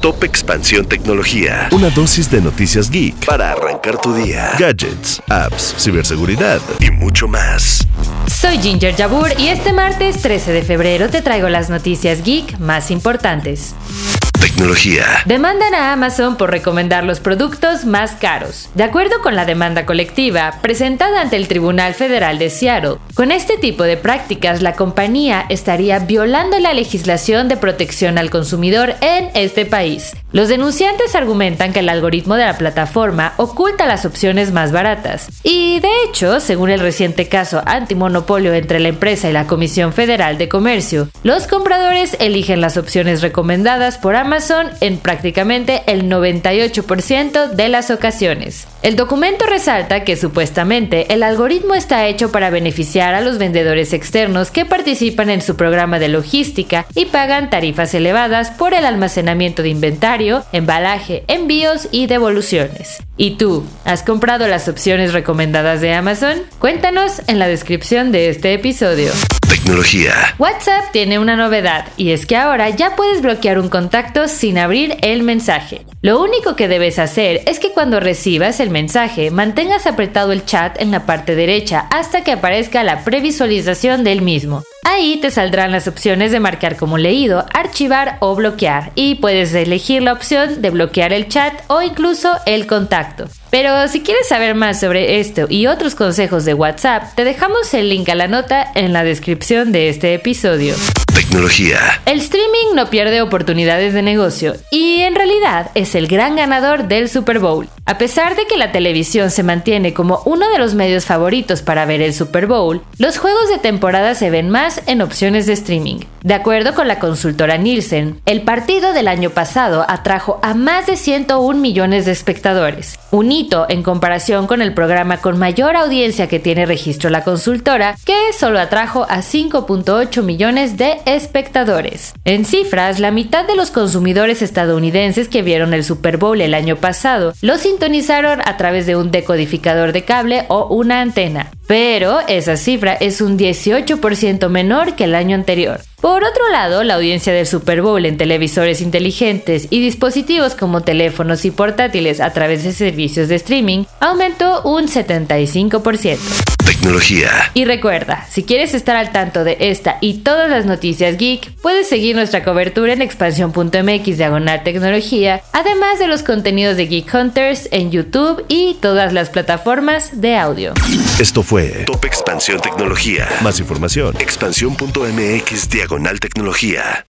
Top Expansión Tecnología. Una dosis de noticias geek para arrancar tu día. Gadgets, apps, ciberseguridad y mucho más. Soy Ginger Jabur y este martes 13 de febrero te traigo las noticias geek más importantes. Tecnología. Demandan a Amazon por recomendar los productos más caros. De acuerdo con la demanda colectiva presentada ante el Tribunal Federal de Seattle, con este tipo de prácticas la compañía estaría violando la legislación de protección al consumidor en este país. Los denunciantes argumentan que el algoritmo de la plataforma oculta las opciones más baratas. Y de hecho, según el reciente caso antimonopolio entre la empresa y la Comisión Federal de Comercio, los compradores eligen las opciones recomendadas por Amazon Amazon en prácticamente el 98% de las ocasiones. El documento resalta que supuestamente el algoritmo está hecho para beneficiar a los vendedores externos que participan en su programa de logística y pagan tarifas elevadas por el almacenamiento de inventario, embalaje, envíos y devoluciones. ¿Y tú, has comprado las opciones recomendadas de Amazon? Cuéntanos en la descripción de este episodio. Tecnología. WhatsApp tiene una novedad y es que ahora ya puedes bloquear un contacto sin abrir el mensaje. Lo único que debes hacer es que cuando recibas el mensaje mantengas apretado el chat en la parte derecha hasta que aparezca la previsualización del mismo. Ahí te saldrán las opciones de marcar como leído, archivar o bloquear y puedes elegir la opción de bloquear el chat o incluso el contacto. Pero si quieres saber más sobre esto y otros consejos de WhatsApp, te dejamos el link a la nota en la descripción de este episodio. Tecnología. El streaming no pierde oportunidades de negocio y en realidad es el gran ganador del Super Bowl. A pesar de que la televisión se mantiene como uno de los medios favoritos para ver el Super Bowl, los juegos de temporada se ven más en opciones de streaming. De acuerdo con la consultora Nielsen, el partido del año pasado atrajo a más de 101 millones de espectadores, un hito en comparación con el programa con mayor audiencia que tiene registro la consultora, que solo atrajo a 5.8 millones de espectadores. En cifras, la mitad de los consumidores estadounidenses que vieron el Super Bowl el año pasado. Los sintonizaron a través de un decodificador de cable o una antena, pero esa cifra es un 18% menor que el año anterior. Por otro lado, la audiencia del Super Bowl en televisores inteligentes y dispositivos como teléfonos y portátiles a través de servicios de streaming aumentó un 75%. Tecnología. Y recuerda, si quieres estar al tanto de esta y todas las noticias geek, puedes seguir nuestra cobertura en expansión.mx diagonal tecnología, además de los contenidos de Geek Hunters en YouTube y todas las plataformas de audio. Esto fue Top Expansión Tecnología. Más información, expansión.mx diagonal tecnología.